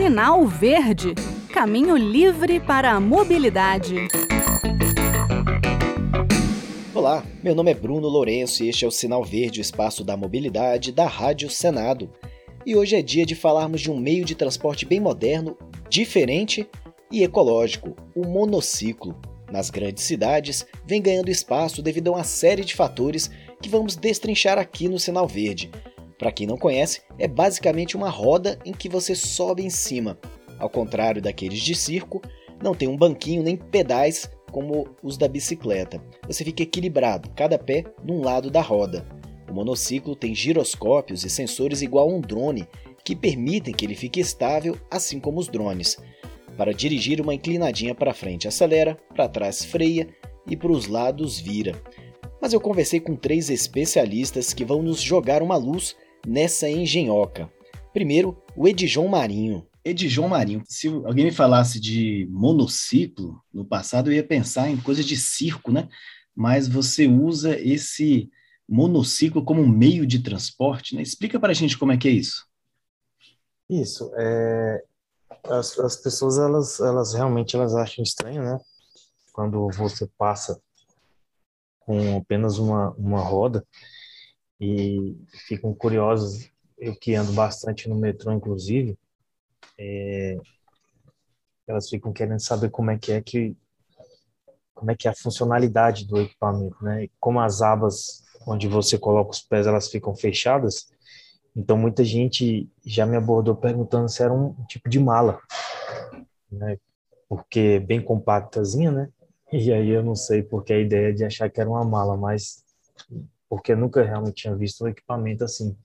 Sinal Verde Caminho livre para a mobilidade. Olá, meu nome é Bruno Lourenço e este é o Sinal Verde, o espaço da mobilidade da Rádio Senado. E hoje é dia de falarmos de um meio de transporte bem moderno, diferente e ecológico, o monociclo. Nas grandes cidades, vem ganhando espaço devido a uma série de fatores que vamos destrinchar aqui no Sinal Verde. Para quem não conhece, é basicamente uma roda em que você sobe em cima. Ao contrário daqueles de circo, não tem um banquinho nem pedais como os da bicicleta. Você fica equilibrado, cada pé num lado da roda. O monociclo tem giroscópios e sensores igual a um drone, que permitem que ele fique estável, assim como os drones. Para dirigir, uma inclinadinha para frente acelera, para trás freia e para os lados vira. Mas eu conversei com três especialistas que vão nos jogar uma luz nessa engenhoca. Primeiro, o Edjon Marinho. Edjon Marinho, se alguém me falasse de monociclo no passado, eu ia pensar em coisa de circo, né? Mas você usa esse monociclo como meio de transporte, né? Explica para a gente como é que é isso. Isso, é... as, as pessoas, elas, elas realmente elas acham estranho, né? Quando você passa com apenas uma, uma roda e ficam curiosos, eu que ando bastante no metrô, inclusive, é, elas ficam querendo saber como é que é que como é que é a funcionalidade do equipamento, né? Como as abas onde você coloca os pés elas ficam fechadas, então muita gente já me abordou perguntando se era um tipo de mala, né? Porque é bem compactazinha, né? E aí eu não sei porque a ideia de achar que era uma mala, mas porque nunca realmente tinha visto um equipamento assim.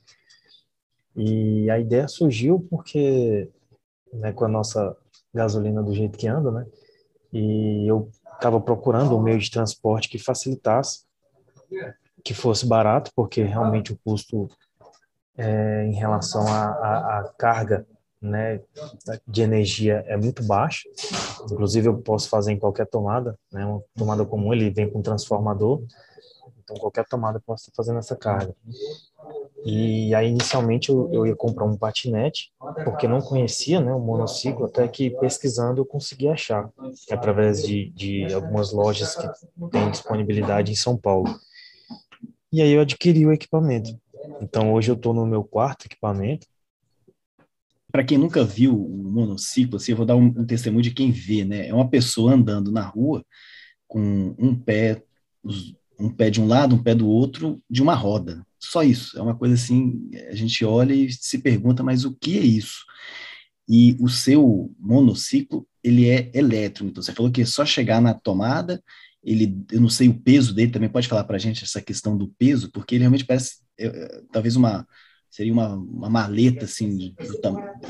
E a ideia surgiu porque né, com a nossa gasolina do jeito que anda, né? E eu estava procurando um meio de transporte que facilitasse, que fosse barato, porque realmente o custo é, em relação à carga né, de energia é muito baixo. Inclusive eu posso fazer em qualquer tomada, né? Uma tomada comum ele vem com transformador, então qualquer tomada eu posso estar fazendo essa carga. E aí, inicialmente, eu, eu, ia comprar um patinete, porque não conhecia né, o monociclo, até que pesquisando eu consegui achar, através de, de algumas lojas que têm disponibilidade em São Paulo. E aí eu adquiri o equipamento. Então, hoje eu estou no meu quarto equipamento. Para quem nunca viu o monociclo, assim, eu vou dar um, um testemunho de quem vê, né? É uma pessoa andando na rua com um pé, um pé de um lado, um pé do outro, de uma roda só isso. É uma coisa assim, a gente olha e se pergunta, mas o que é isso? E o seu monociclo, ele é elétrico. Então, você falou que é só chegar na tomada, ele, eu não sei o peso dele, também pode falar para a gente essa questão do peso, porque ele realmente parece, é, é, talvez uma, seria uma, uma maleta, assim,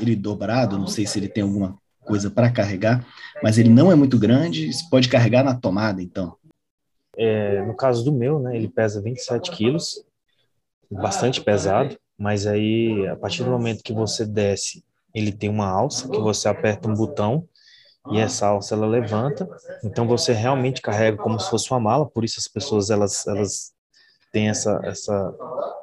ele dobrado, não sei se ele tem alguma coisa para carregar, mas ele não é muito grande, pode carregar na tomada, então. É, no caso do meu, né, ele pesa 27 quilos, bastante pesado, mas aí a partir do momento que você desce, ele tem uma alça que você aperta um botão e essa alça ela levanta. Então você realmente carrega como se fosse uma mala, por isso as pessoas elas elas têm essa essa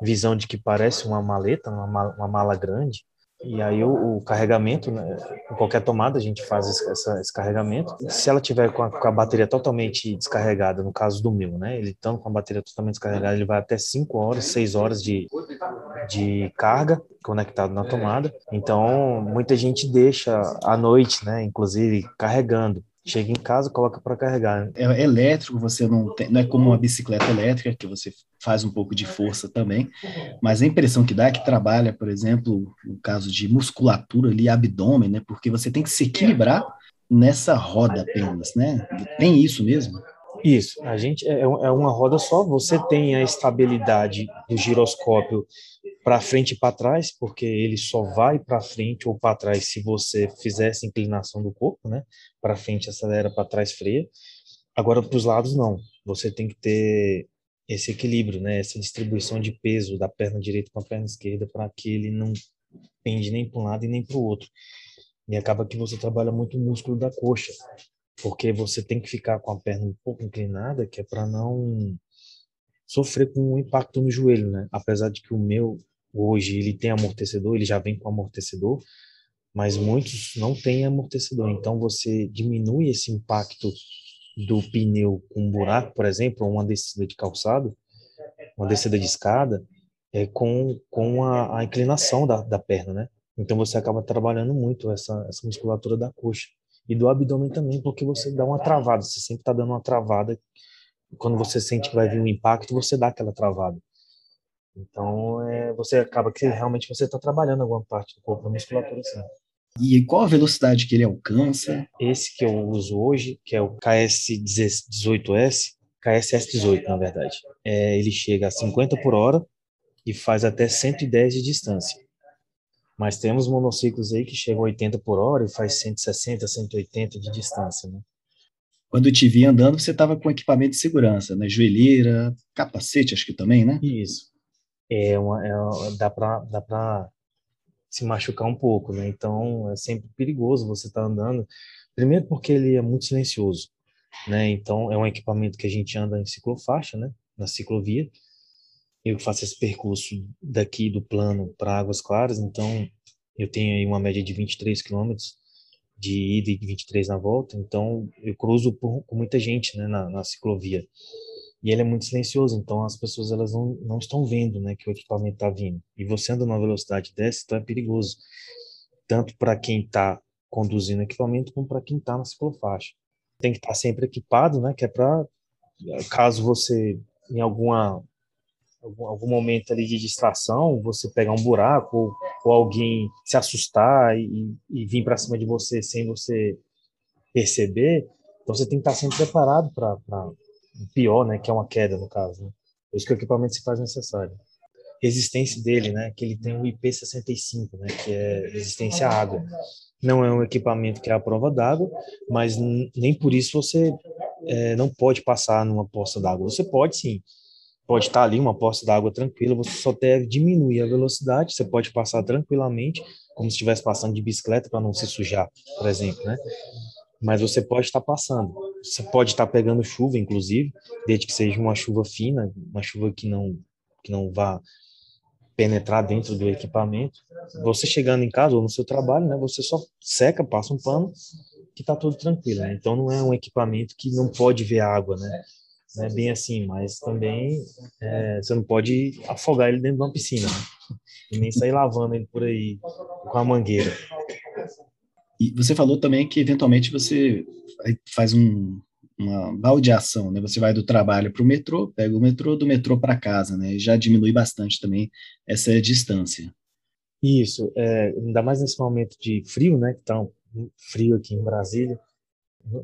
visão de que parece uma maleta, uma mala, uma mala grande. E aí o, o, carregamento, né, em qualquer tomada a gente faz esse, essa, esse carregamento. Se ela tiver com a, com a, bateria totalmente descarregada, no caso do meu, né, ele estando com a bateria totalmente descarregada, ele vai até 5 horas, 6 horas de, de carga conectado na tomada. Então, muita gente deixa à noite, né, inclusive carregando. Chega em casa, coloca para carregar. É elétrico, você não tem, não é como uma bicicleta elétrica que você faz um pouco de força também, mas a impressão que dá é que trabalha, por exemplo, no caso de musculatura ali, abdômen, né? Porque você tem que se equilibrar nessa roda apenas, né? Tem isso mesmo? Isso, a gente é, é uma roda só, você tem a estabilidade do giroscópio para frente e para trás, porque ele só vai para frente ou para trás se você fizer essa inclinação do corpo, né? Para frente acelera, para trás freia. Agora para os lados não. Você tem que ter esse equilíbrio, né? Essa distribuição de peso da perna direita com a perna esquerda para que ele não pende nem para um lado e nem para o outro. E acaba que você trabalha muito o músculo da coxa, porque você tem que ficar com a perna um pouco inclinada, que é para não sofrer com um impacto no joelho, né? Apesar de que o meu hoje ele tem amortecedor, ele já vem com amortecedor, mas muitos não têm amortecedor. Então você diminui esse impacto do pneu com um buraco, por exemplo, ou uma descida de calçado, uma descida de escada, é, com, com a, a inclinação da, da perna, né? Então você acaba trabalhando muito essa, essa musculatura da coxa e do abdômen também, porque você dá uma travada, você sempre está dando uma travada. Quando você sente que vai vir um impacto, você dá aquela travada. Então, é, você acaba que realmente você está trabalhando alguma parte do corpo da musculatura, sim. E qual a velocidade que ele alcança? Esse que eu uso hoje, que é o KS18S, KSS18, na verdade, é, ele chega a 50 por hora e faz até 110 de distância. Mas temos monociclos aí que chegam a 80 por hora e faz 160, 180 de distância, né? Quando eu te vi andando, você estava com equipamento de segurança, né? Joelheira, capacete, acho que também, né? Isso. É uma, é uma, dá para dá para se machucar um pouco, né? Então é sempre perigoso você estar tá andando. Primeiro porque ele é muito silencioso, né? Então é um equipamento que a gente anda em ciclofaixa, né? Na ciclovia eu faço esse percurso daqui do plano para Águas Claras, então eu tenho aí uma média de 23 quilômetros de ida e 23 na volta, então eu cruzo por, com muita gente né, na, na, ciclovia. E ele é muito silencioso, então as pessoas elas não, não estão vendo né, que o equipamento está vindo. E você anda numa velocidade dessa, então é perigoso. Tanto para quem está conduzindo o equipamento, como para quem está na ciclofaixa. Tem que estar tá sempre equipado, né, que é para, caso você, em alguma algum, algum momento ali de distração, você pegar um buraco ou, ou alguém se assustar e, e vir para cima de você sem você perceber, então você tem que estar sempre preparado para o pior, né, que é uma queda no caso. Né? Por isso que o equipamento se faz necessário. Resistência dele, né, que ele tem o IP65, né, que é resistência à água. Não é um equipamento que é a prova d'água, mas nem por isso você é, não pode passar numa poça d'água. Você pode sim, pode estar ali uma poça d'água tranquila, você só deve diminuir a velocidade, você pode passar tranquilamente, como se estivesse passando de bicicleta para não se sujar, por exemplo, né? Mas você pode estar passando. Você pode estar pegando chuva, inclusive, desde que seja uma chuva fina, uma chuva que não que não vá penetrar dentro do equipamento. Você chegando em casa ou no seu trabalho, né, você só seca, passa um pano que está tudo tranquilo. Né? Então não é um equipamento que não pode ver água, né? Não é bem assim, mas também é, você não pode afogar ele dentro de uma piscina. Né? E nem sair lavando ele por aí com a mangueira. E você falou também que eventualmente você faz um, uma baldeação, né? Você vai do trabalho para o metrô, pega o metrô, do metrô para casa, né? Já diminui bastante também essa distância. Isso, é, ainda mais nesse momento de frio, né? Que tá um frio aqui em Brasília,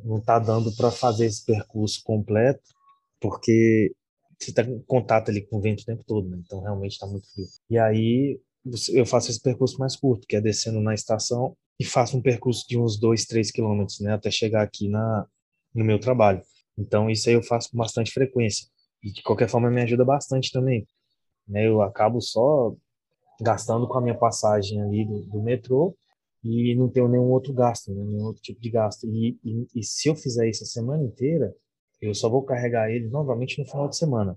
não está dando para fazer esse percurso completo porque você está em contato ali com o vento o tempo todo, né? Então realmente está muito frio. E aí eu faço esse percurso mais curto, que é descendo na estação e faço um percurso de uns 2, 3 quilômetros, né? Até chegar aqui na, no meu trabalho. Então isso aí eu faço com bastante frequência. E de qualquer forma me ajuda bastante também. Né? Eu acabo só gastando com a minha passagem ali do, do metrô e não tenho nenhum outro gasto, né? nenhum outro tipo de gasto. E, e, e se eu fizer isso a semana inteira, eu só vou carregar ele novamente no final de semana.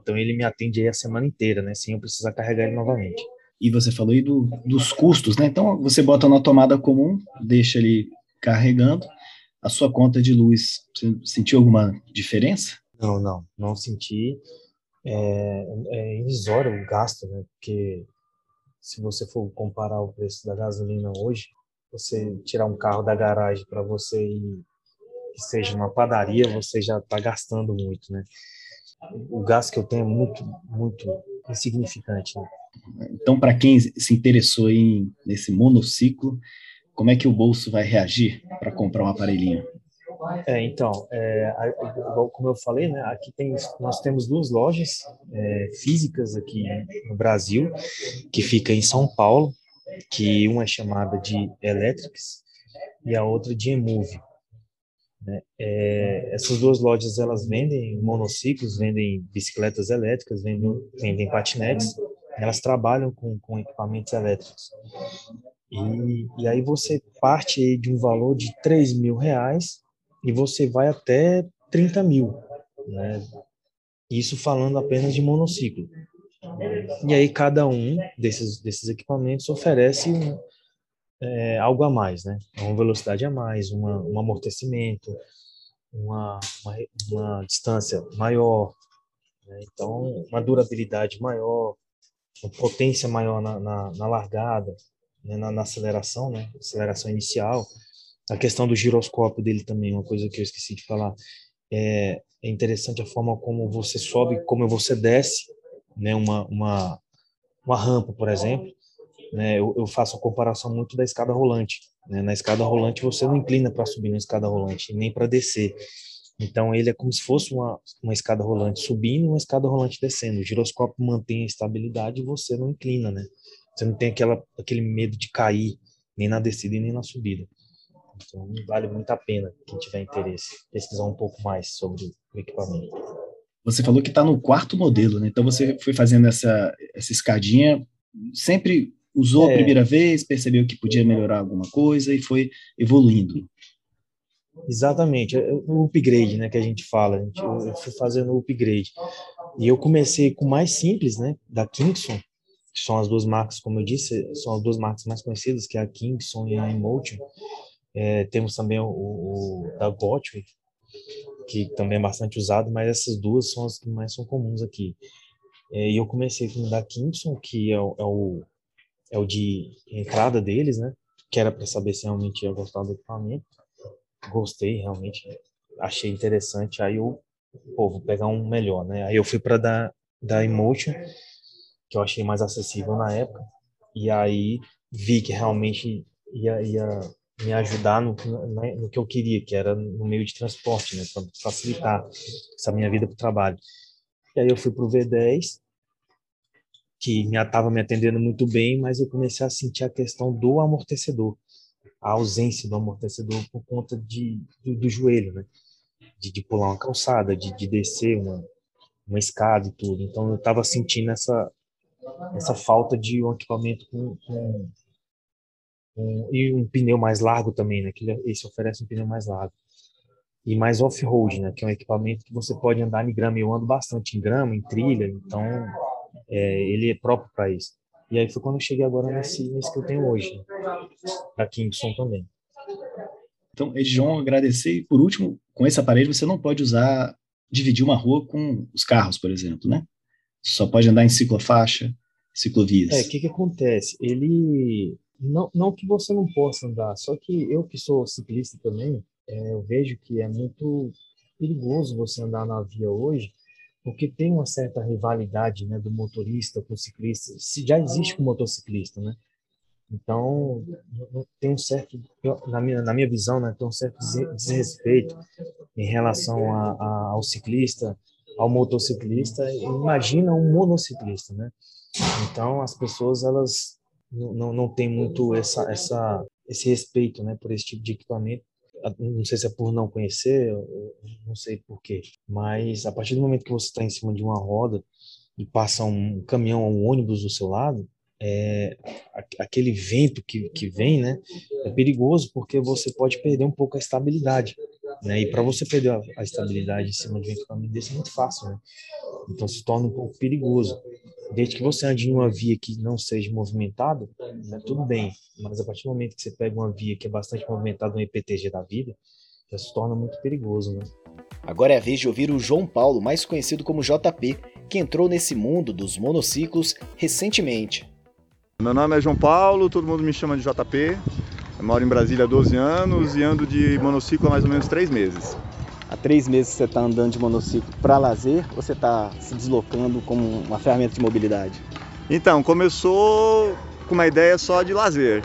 Então ele me atende aí a semana inteira, né? Sem eu precisar carregar ele novamente. E você falou aí do, dos custos, né? Então você bota na tomada comum, deixa ele carregando. A sua conta de luz, você sentiu alguma diferença? Não, não, não senti. É, é irrisório o gasto, né? Porque se você for comparar o preço da gasolina hoje, você tirar um carro da garagem para você ir que seja uma padaria, você já está gastando muito, né? O gasto que eu tenho é muito, muito insignificante. Né? Então, para quem se interessou em nesse monociclo, como é que o bolso vai reagir para comprar um aparelhinho? É, então, é, como eu falei, né, aqui tem, nós temos duas lojas é, físicas aqui no Brasil, que fica em São Paulo, que uma é chamada de Electrics e a outra de Emove. Né? É, essas duas lojas elas vendem monociclos, vendem bicicletas elétricas, vendem, vendem patinetes, elas trabalham com, com equipamentos elétricos. E, e aí você parte de um valor de 3 mil reais e você vai até 30 mil. Né? Isso falando apenas de monociclo. E aí cada um desses, desses equipamentos oferece um, é, algo a mais, né? Uma velocidade a mais, uma, um amortecimento, uma, uma, uma distância maior, né? então uma durabilidade maior, uma potência maior na, na, na largada, né? na, na, aceleração, né? Aceleração inicial. A questão do giroscópio dele também, uma coisa que eu esqueci de falar. É, é interessante a forma como você sobe, como você desce, né? Uma, uma, uma rampa, por exemplo. Né? Eu, eu faço a comparação muito da escada rolante. Né? Na escada rolante você não inclina para subir na escada rolante, nem para descer. Então ele é como se fosse uma, uma escada rolante subindo e uma escada rolante descendo. O giroscópio mantém a estabilidade e você não inclina, né? Você não tem aquela, aquele medo de cair, nem na descida e nem na subida. Então vale muito a pena, quem tiver interesse, pesquisar um pouco mais sobre o equipamento. Você falou que está no quarto modelo, né? Então você foi fazendo essa, essa escadinha, sempre usou é. a primeira vez, percebeu que podia melhorar alguma coisa e foi evoluindo. Exatamente, é, o upgrade, né, que a gente fala. A gente, eu fui fazendo o upgrade. E eu comecei com o mais simples, né, da Kingston, que são as duas marcas, como eu disse, são as duas marcas mais conhecidas, que é a Kingston e a Emotion. É, temos também o, o da Gottlieb, que também é bastante usado, mas essas duas são as que mais são comuns aqui. É, e eu comecei com o da Kingston, que é o, é o, é o de entrada deles, né, que era para saber se realmente ia gostar do equipamento gostei realmente, achei interessante. Aí eu, pô, vou pegar um melhor, né? Aí eu fui para da da Emotion, que eu achei mais acessível na época, e aí vi que realmente ia, ia me ajudar no, no, no que eu queria, que era no meio de transporte, né, para facilitar essa minha vida para o trabalho. E aí eu fui para o V10, que estava me atendendo muito bem, mas eu comecei a sentir a questão do amortecedor a ausência do amortecedor por conta de, do, do joelho, né? De, de, pular uma calçada, de, de descer uma, uma escada e tudo. Então eu estava sentindo essa, essa falta de um equipamento com, com, com, e um pneu mais largo também, né? Que esse oferece um pneu mais largo e mais off-road, né? Que é um equipamento que você pode andar em grama. Eu ando bastante em grama, em trilha, então é, ele é próprio para isso. E aí foi quando eu cheguei agora nesse, nesse que eu tenho hoje, da Kingston também. Então, Edjon, agradecer. E por último, com esse aparelho você não pode usar, dividir uma rua com os carros, por exemplo, né? Só pode andar em ciclofaixa, ciclovias. É, o que que acontece? Ele, não, não que você não possa andar, só que eu que sou ciclista também, é, eu vejo que é muito perigoso você andar na via hoje, porque tem uma certa rivalidade né, do motorista com o ciclista, se já existe com o motociclista, né? Então, tem um certo, na minha, na minha visão, né, tem um certo desrespeito em relação a, a, ao ciclista, ao motociclista, imagina um monociclista, né? Então, as pessoas, elas não, não, não têm muito essa, essa, esse respeito, né, por esse tipo de equipamento, não sei se é por não conhecer, não sei por quê, mas a partir do momento que você está em cima de uma roda e passa um caminhão ou um ônibus do seu lado, é, aquele vento que, que vem, né, é perigoso porque você pode perder um pouco a estabilidade, né, e para você perder a, a, estabilidade em cima de um equipamento desse é muito fácil, né, então se torna um pouco perigoso. Desde que você ande em uma via que não seja movimentada, né, tudo bem. Mas a partir do momento que você pega uma via que é bastante movimentada, um EPTG da vida, já se torna muito perigoso, né? Agora é a vez de ouvir o João Paulo, mais conhecido como JP, que entrou nesse mundo dos monociclos recentemente. Meu nome é João Paulo, todo mundo me chama de JP. Eu moro em Brasília há 12 anos e ando de monociclo há mais ou menos 3 meses há três meses você está andando de monociclo para lazer ou você está se deslocando como uma ferramenta de mobilidade? Então, começou com uma ideia só de lazer.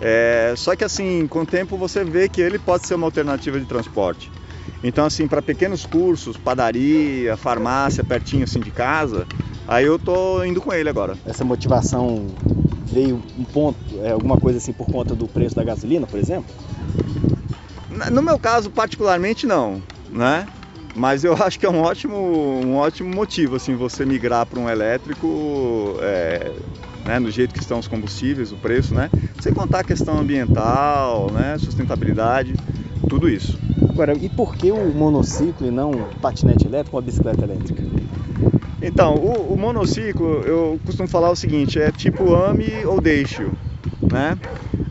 É, só que assim, com o tempo você vê que ele pode ser uma alternativa de transporte. Então, assim, para pequenos cursos, padaria, farmácia, pertinho assim de casa, aí eu tô indo com ele agora. Essa motivação veio um ponto, é, alguma coisa assim por conta do preço da gasolina, por exemplo? No meu caso, particularmente, não, né? Mas eu acho que é um ótimo, um ótimo motivo, assim, você migrar para um elétrico, é, né, no jeito que estão os combustíveis, o preço, né? Sem contar a questão ambiental, né, sustentabilidade, tudo isso. Agora, e por que o monociclo e não patinete elétrico ou a bicicleta elétrica? Então, o, o monociclo, eu costumo falar o seguinte, é tipo ame ou deixe, né?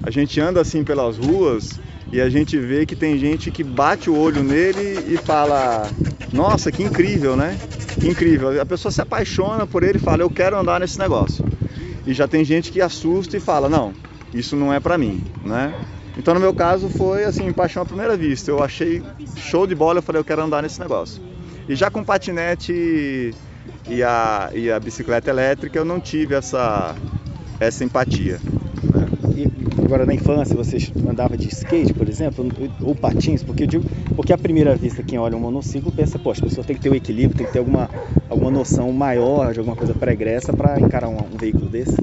A gente anda assim pelas ruas e a gente vê que tem gente que bate o olho nele e fala: Nossa, que incrível, né? Que incrível. A pessoa se apaixona por ele e fala: Eu quero andar nesse negócio. E já tem gente que assusta e fala: Não, isso não é para mim, né? Então no meu caso foi assim, paixão à primeira vista. Eu achei show de bola, eu falei, eu quero andar nesse negócio. E já com patinete e a, e a bicicleta elétrica eu não tive essa, essa empatia. Agora na infância você andava de skate, por exemplo, ou patins, porque eu digo, porque à primeira vista quem olha um monociclo pensa, poxa, a pessoa tem que ter um equilíbrio, tem que ter alguma, alguma noção maior de alguma coisa pregressa para encarar um, um veículo desse.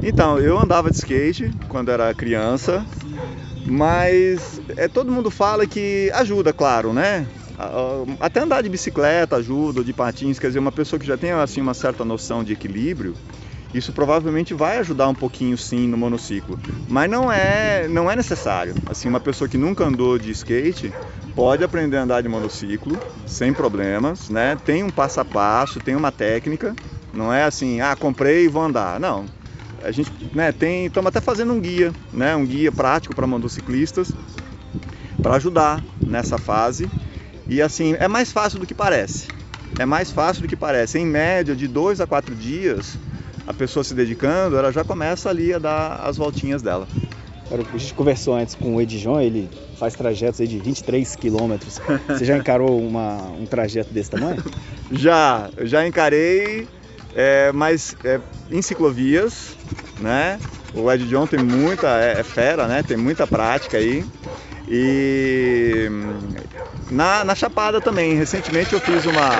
Então, eu andava de skate quando era criança, mas é, todo mundo fala que ajuda, claro, né? Até andar de bicicleta ajuda, de patins, quer dizer, uma pessoa que já tem assim uma certa noção de equilíbrio, isso provavelmente vai ajudar um pouquinho sim no monociclo, mas não é não é necessário. Assim, uma pessoa que nunca andou de skate pode aprender a andar de monociclo sem problemas, né? Tem um passo a passo, tem uma técnica, não é assim, ah, comprei e vou andar. Não, a gente né, tem, estamos até fazendo um guia, né, um guia prático para motociclistas, para ajudar nessa fase. E assim, é mais fácil do que parece. É mais fácil do que parece. Em média, de dois a quatro dias, a pessoa se dedicando, ela já começa ali a dar as voltinhas dela. A gente conversou antes com o Edijon, ele faz trajetos de 23 quilômetros. Você já encarou uma, um trajeto desse tamanho? já, já encarei é, mas é, em ciclovias, né? O Ed John tem muita, é, é, fera, né? Tem muita prática aí. E na, na Chapada também, recentemente eu fiz uma,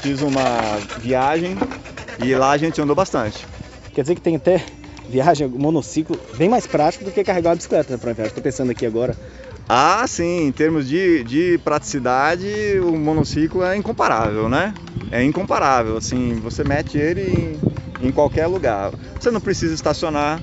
fiz uma viagem e lá a gente andou bastante. Quer dizer que tem até viagem, monociclo, bem mais prático do que carregar uma bicicleta, né, para viagem. Estou pensando aqui agora. Ah, sim, em termos de, de praticidade, o monociclo é incomparável, né? é incomparável. Assim, você mete ele em, em qualquer lugar. Você não precisa estacionar.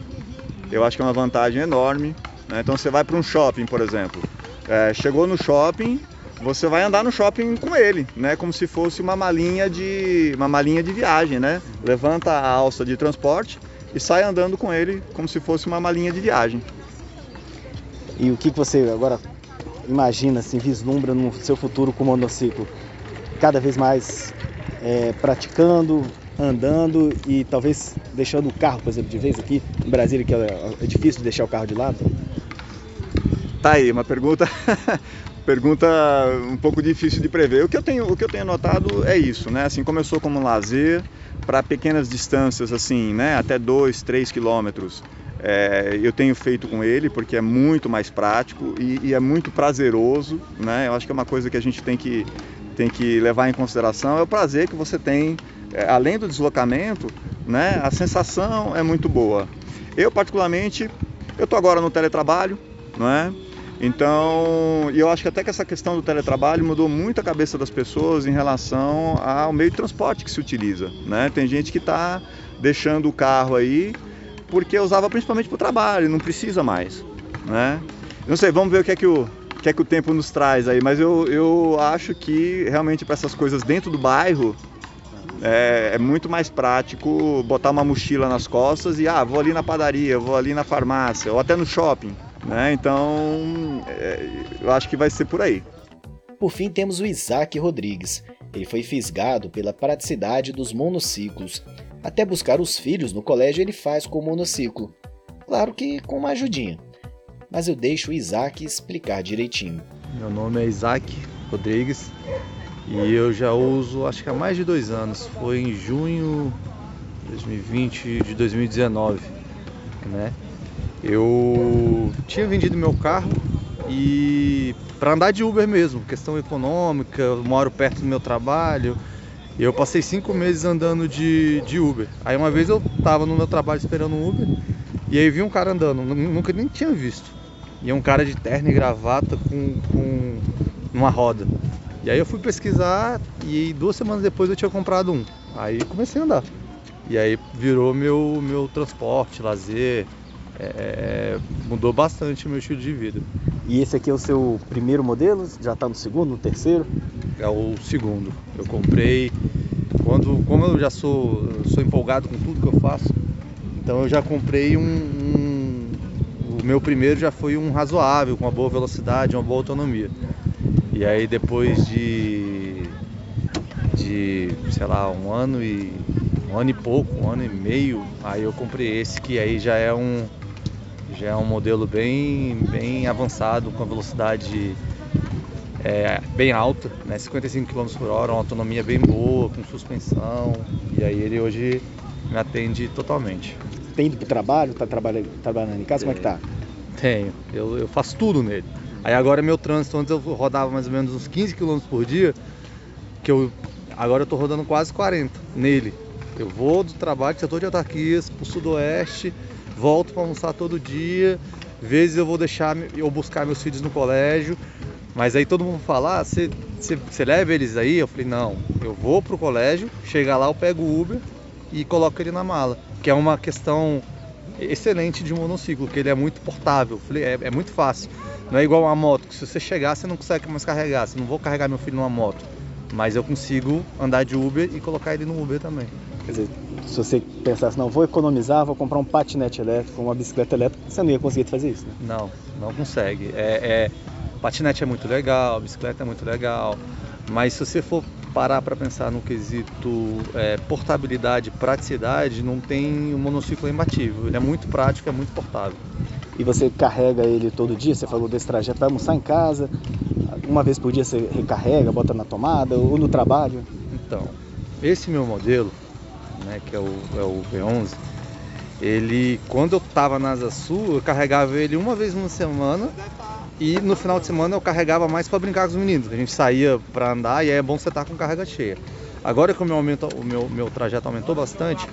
Eu acho que é uma vantagem enorme. Né? Então você vai para um shopping, por exemplo. É, chegou no shopping, você vai andar no shopping com ele, né? Como se fosse uma malinha de uma malinha de viagem, né? Levanta a alça de transporte e sai andando com ele como se fosse uma malinha de viagem. E o que, você agora imagina, assim, vislumbra no seu futuro com o monociclo? Cada vez mais é, praticando, andando e talvez deixando o carro, por exemplo, de vez aqui em Brasília, que é, é difícil de deixar o carro de lado? Tá aí, uma pergunta, pergunta um pouco difícil de prever. O que eu tenho, o que eu tenho notado é isso, né? Assim, começou como um lazer para pequenas distâncias, assim, né? Até 2, 3 quilômetros. É, eu tenho feito com ele porque é muito mais prático e, e, é muito prazeroso, né? Eu acho que é uma coisa que a gente tem que tem que levar em consideração é o prazer que você tem, é, além do deslocamento, né? A sensação é muito boa. Eu particularmente, eu estou agora no teletrabalho, não é? Então, eu acho que até que essa questão do teletrabalho mudou muito a cabeça das pessoas em relação ao meio de transporte que se utiliza, né? Tem gente que está deixando o carro aí porque usava principalmente para o trabalho, não precisa mais, né? Não sei, vamos ver o que é que o que é que o tempo nos traz aí, mas eu, eu acho que realmente para essas coisas dentro do bairro é, é, muito mais prático botar uma mochila nas costas e ah, vou ali na padaria, vou ali na farmácia ou até no shopping, né? Então é, eu acho que vai ser por aí. Por fim temos o Isaac Rodrigues. Ele foi fisgado pela praticidade dos monociclos. Até buscar os filhos no colégio ele faz com o monociclo. Claro que com uma ajudinha mas eu deixo o Isaac explicar direitinho. Meu nome é Isaac Rodrigues e eu já uso acho que há mais de dois anos. Foi em junho de 2020 de 2019, né? Eu tinha vendido meu carro e para andar de Uber mesmo, questão econômica, eu moro perto do meu trabalho. Eu passei cinco meses andando de, de Uber. Aí uma vez eu tava no meu trabalho esperando um Uber e aí vi um cara andando, nunca nem tinha visto. E é um cara de terno e gravata com, com uma roda. E aí eu fui pesquisar e duas semanas depois eu tinha comprado um. Aí comecei a andar. E aí virou meu, meu transporte, lazer. É, é mudou bastante o meu estilo de vida. E esse aqui é o seu primeiro modelo? Já está no segundo, no terceiro? É o segundo. Eu comprei quando, como eu já sou, sou empolgado com tudo que eu faço, então eu já comprei um, um o meu primeiro já foi um razoável, com uma boa velocidade, uma boa autonomia. E aí depois de, de sei lá, um ano e um ano e pouco, um ano e meio, aí eu comprei esse que aí já é um já é um modelo bem, bem avançado, com a velocidade é, bem alta, né? 55 km por hora, uma autonomia bem boa, com suspensão. E aí ele hoje me atende totalmente. Tem ido para o trabalho? Está trabalhando, trabalhando em casa? Como é que tá? Tenho, eu, eu faço tudo nele. Aí agora meu trânsito, antes eu rodava mais ou menos uns 15 km por dia, que eu agora eu tô rodando quase 40 nele. Eu vou do trabalho, setor de autarquias, pro sudoeste, volto para almoçar todo dia. Vezes eu vou deixar eu buscar meus filhos no colégio, mas aí todo mundo fala, ah, você, você, leva eles aí? Eu falei, não, eu vou pro colégio, chegar lá eu pego o Uber e coloco ele na mala, que é uma questão excelente de um monociclo, que ele é muito portável, falei, é, é muito fácil. Não é igual uma moto, que se você chegar você não consegue mais carregar, você não vou carregar meu filho numa moto, mas eu consigo andar de Uber e colocar ele no Uber também. Quer dizer, se você pensasse, não, vou economizar, vou comprar um patinete elétrico, uma bicicleta elétrica, você não ia conseguir fazer isso, né? Não, não consegue. É, é, patinete é muito legal, bicicleta é muito legal, mas se você for parar para pensar no quesito é, portabilidade, praticidade, não tem o um monociclo é imbatível. Ele é muito prático, é muito portável. E você carrega ele todo dia? Você falou desse trajeto, vai almoçar em casa, uma vez por dia você recarrega, bota na tomada ou no trabalho? Então, esse meu modelo, né, que é o, é o V11, ele, quando eu estava na Asa Sul, eu carregava ele uma vez na semana e no final de semana eu carregava mais para brincar com os meninos. A gente saía para andar e aí é bom você estar tá com carga cheia. Agora que o meu, aumento, o meu, meu trajeto aumentou bastante,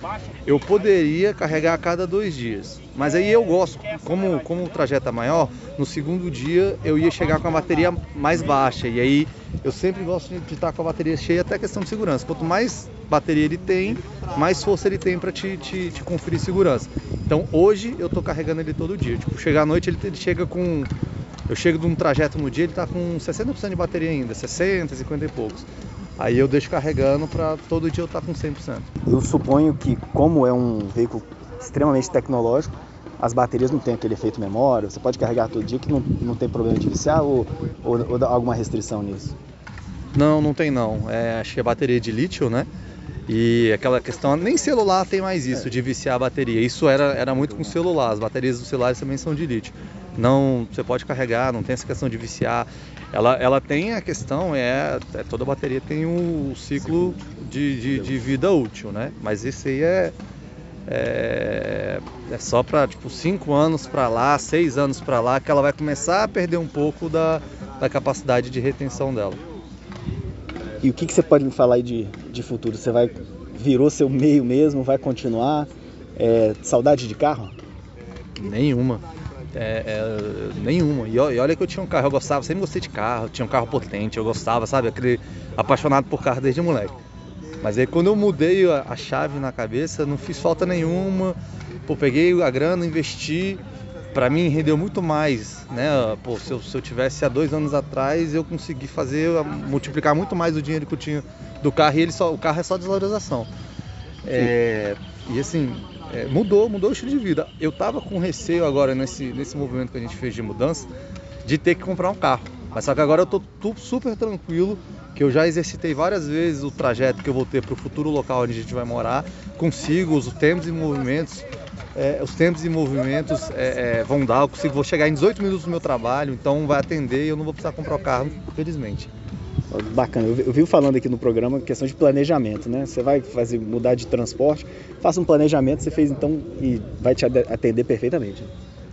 eu poderia carregar a cada dois dias. Mas aí eu gosto, como, como o trajeto é maior, no segundo dia eu ia chegar com a bateria mais baixa. E aí eu sempre gosto de estar com a bateria cheia, até questão de segurança. Quanto mais bateria ele tem, mais força ele tem para te, te, te, conferir segurança. Então hoje eu estou carregando ele todo dia. Tipo, chegar à noite ele, ele chega com eu chego de um trajeto no dia, ele está com 60% de bateria ainda, 60, 50 e poucos. Aí eu deixo carregando para todo dia eu estar tá com 100%. Eu suponho que, como é um veículo extremamente tecnológico, as baterias não têm aquele efeito memória, você pode carregar todo dia que não, não tem problema de viciar ou, ou, ou alguma restrição nisso? Não, não tem não. É, acho que é bateria de lítio, né? E aquela questão, nem celular tem mais isso, de viciar a bateria. Isso era, era muito com celular, as baterias dos celulares também são de lítio. Não, você pode carregar, não tem essa questão de viciar. Ela, ela tem a questão, é, é toda bateria tem um ciclo de, de, de vida útil, né? Mas esse aí é, é, é só para tipo 5 anos para lá, 6 anos para lá que ela vai começar a perder um pouco da, da capacidade de retenção dela. E o que, que você pode me falar aí de, de futuro? Você vai virou seu meio mesmo, vai continuar? É, saudade de carro? Nenhuma. É, é, nenhuma. E, olha que eu tinha um carro, eu gostava, sempre gostei de carro, tinha um carro potente, eu gostava, sabe? Aquele apaixonado por carro desde moleque. Mas aí quando eu mudei a, a chave na cabeça, não fiz falta nenhuma. Pô, peguei a grana, investi para mim rendeu muito mais, né? Pô, se eu, se eu, tivesse há dois anos atrás, eu consegui fazer, multiplicar muito mais o dinheiro que eu tinha do carro e ele só, o carro é só desvalorização. É, e assim, é, mudou, mudou o estilo de vida. Eu tava com receio agora nesse, nesse movimento que a gente fez de mudança, de ter que comprar um carro. Mas só que agora eu tô super tranquilo, que eu já exercitei várias vezes o trajeto que eu vou ter para o futuro local onde a gente vai morar, consigo os tempos e movimentos é, os tempos e movimentos é, é, vão dar, eu consigo, vou chegar em 18 minutos no meu trabalho, então vai atender e eu não vou precisar comprar o carro, felizmente. Bacana, eu vi falando aqui no programa questão de planejamento, né? Você vai fazer mudar de transporte, faça um planejamento, você fez então e vai te atender perfeitamente.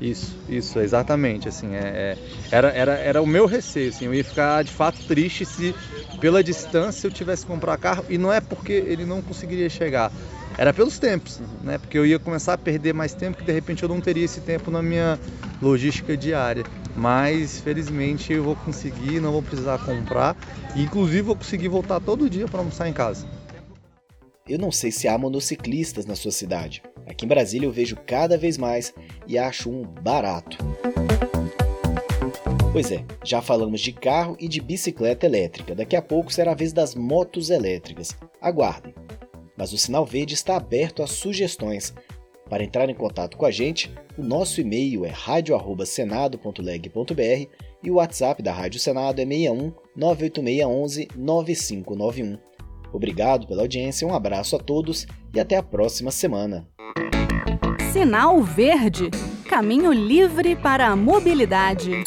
Isso, isso, exatamente. Assim, é, é, era, era, era o meu receio. Assim, eu ia ficar de fato triste se pela distância eu tivesse que comprar carro e não é porque ele não conseguiria chegar, era pelos tempos, né? Porque eu ia começar a perder mais tempo que de repente eu não teria esse tempo na minha logística diária. Mas felizmente eu vou conseguir, não vou precisar comprar e inclusive vou conseguir voltar todo dia para almoçar em casa. Eu não sei se há monociclistas na sua cidade. Aqui em Brasília eu vejo cada vez mais e acho um barato. Pois é, já falamos de carro e de bicicleta elétrica. Daqui a pouco será a vez das motos elétricas. Aguardem mas o sinal verde está aberto a sugestões. Para entrar em contato com a gente, o nosso e-mail é radio@senado.leg.br e o WhatsApp da Rádio Senado é 61 98611 9591. Obrigado pela audiência, um abraço a todos e até a próxima semana. Sinal Verde Caminho livre para a mobilidade.